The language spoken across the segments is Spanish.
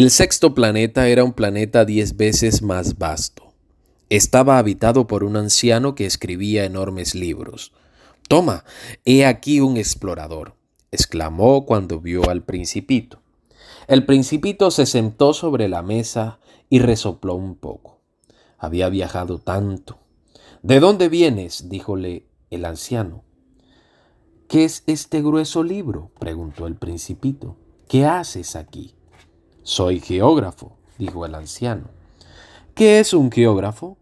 El sexto planeta era un planeta diez veces más vasto. Estaba habitado por un anciano que escribía enormes libros. Toma, he aquí un explorador, exclamó cuando vio al principito. El principito se sentó sobre la mesa y resopló un poco. Había viajado tanto. ¿De dónde vienes? díjole el anciano. ¿Qué es este grueso libro? preguntó el principito. ¿Qué haces aquí? Soy geógrafo, dijo el anciano. ¿Qué es un geógrafo?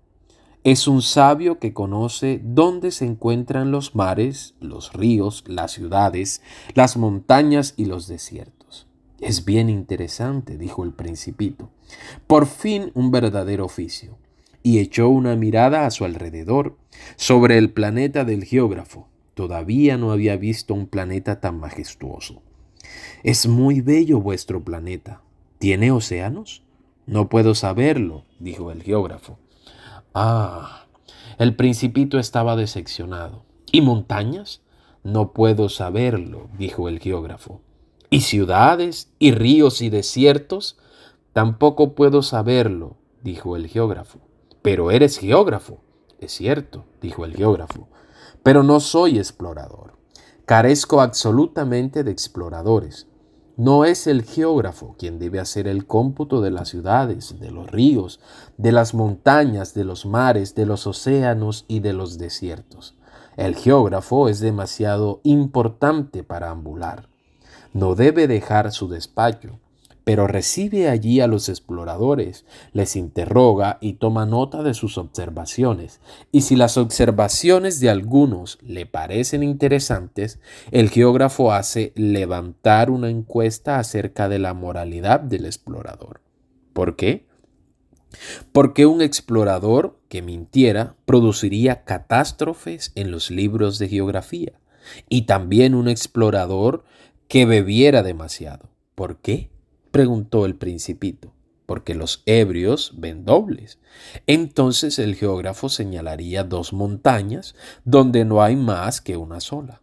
Es un sabio que conoce dónde se encuentran los mares, los ríos, las ciudades, las montañas y los desiertos. Es bien interesante, dijo el principito. Por fin un verdadero oficio. Y echó una mirada a su alrededor, sobre el planeta del geógrafo. Todavía no había visto un planeta tan majestuoso. Es muy bello vuestro planeta, ¿Tiene océanos? No puedo saberlo, dijo el geógrafo. Ah, el principito estaba decepcionado. ¿Y montañas? No puedo saberlo, dijo el geógrafo. ¿Y ciudades, y ríos, y desiertos? Tampoco puedo saberlo, dijo el geógrafo. Pero eres geógrafo. Es cierto, dijo el geógrafo. Pero no soy explorador. Carezco absolutamente de exploradores. No es el geógrafo quien debe hacer el cómputo de las ciudades, de los ríos, de las montañas, de los mares, de los océanos y de los desiertos. El geógrafo es demasiado importante para ambular. No debe dejar su despacho, pero recibe allí a los exploradores, les interroga y toma nota de sus observaciones, y si las observaciones de algunos le parecen interesantes, el geógrafo hace levantar una encuesta acerca de la moralidad del explorador. ¿Por qué? Porque un explorador que mintiera produciría catástrofes en los libros de geografía, y también un explorador que bebiera demasiado. ¿Por qué? Preguntó el principito. Porque los ebrios ven dobles. Entonces el geógrafo señalaría dos montañas donde no hay más que una sola.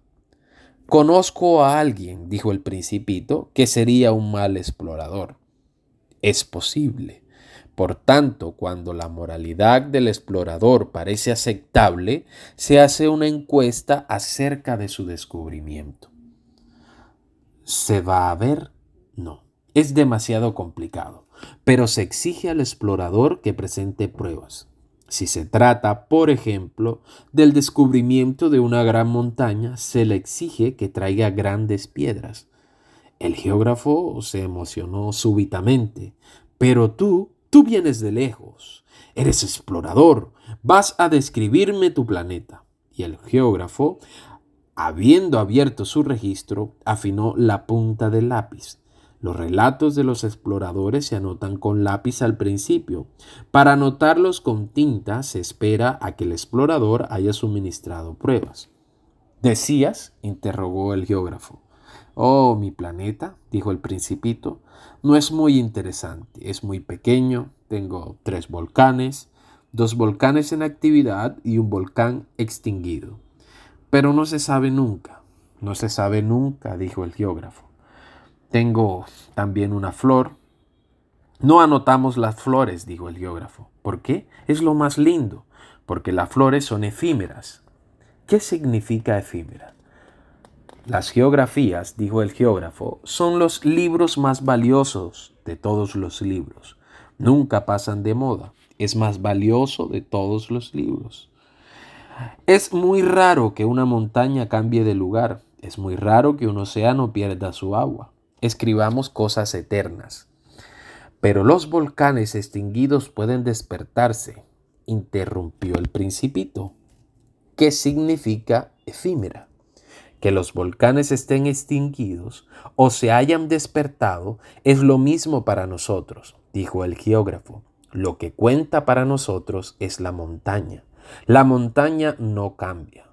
Conozco a alguien, dijo el principito, que sería un mal explorador. Es posible. Por tanto, cuando la moralidad del explorador parece aceptable, se hace una encuesta acerca de su descubrimiento. ¿Se va a ver? No es demasiado complicado, pero se exige al explorador que presente pruebas. Si se trata, por ejemplo, del descubrimiento de una gran montaña, se le exige que traiga grandes piedras. El geógrafo se emocionó súbitamente. Pero tú, tú vienes de lejos. Eres explorador. Vas a describirme tu planeta. Y el geógrafo, habiendo abierto su registro, afinó la punta del lápiz. Los relatos de los exploradores se anotan con lápiz al principio. Para anotarlos con tinta se espera a que el explorador haya suministrado pruebas. ¿Decías? interrogó el geógrafo. Oh, mi planeta, dijo el principito, no es muy interesante, es muy pequeño, tengo tres volcanes, dos volcanes en actividad y un volcán extinguido. Pero no se sabe nunca, no se sabe nunca, dijo el geógrafo. Tengo también una flor. No anotamos las flores, dijo el geógrafo. ¿Por qué? Es lo más lindo, porque las flores son efímeras. ¿Qué significa efímera? Las geografías, dijo el geógrafo, son los libros más valiosos de todos los libros. Nunca pasan de moda. Es más valioso de todos los libros. Es muy raro que una montaña cambie de lugar. Es muy raro que un océano pierda su agua escribamos cosas eternas. Pero los volcanes extinguidos pueden despertarse, interrumpió el principito. ¿Qué significa efímera? Que los volcanes estén extinguidos o se hayan despertado es lo mismo para nosotros, dijo el geógrafo. Lo que cuenta para nosotros es la montaña. La montaña no cambia.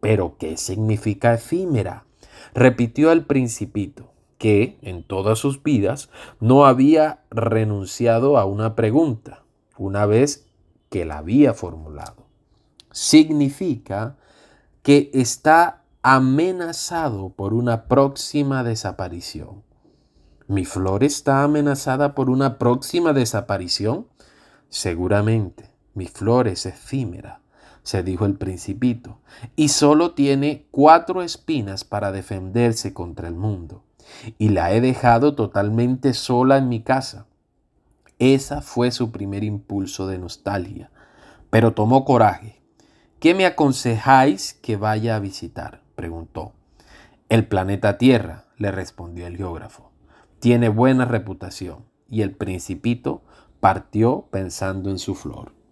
¿Pero qué significa efímera? repitió el principito que en todas sus vidas no había renunciado a una pregunta una vez que la había formulado. Significa que está amenazado por una próxima desaparición. ¿Mi flor está amenazada por una próxima desaparición? Seguramente, mi flor es efímera, se dijo el principito, y solo tiene cuatro espinas para defenderse contra el mundo, y la he dejado totalmente sola en mi casa. Esa fue su primer impulso de nostalgia, pero tomó coraje. ¿Qué me aconsejáis que vaya a visitar? preguntó. El planeta Tierra, le respondió el geógrafo. Tiene buena reputación y el principito partió pensando en su flor.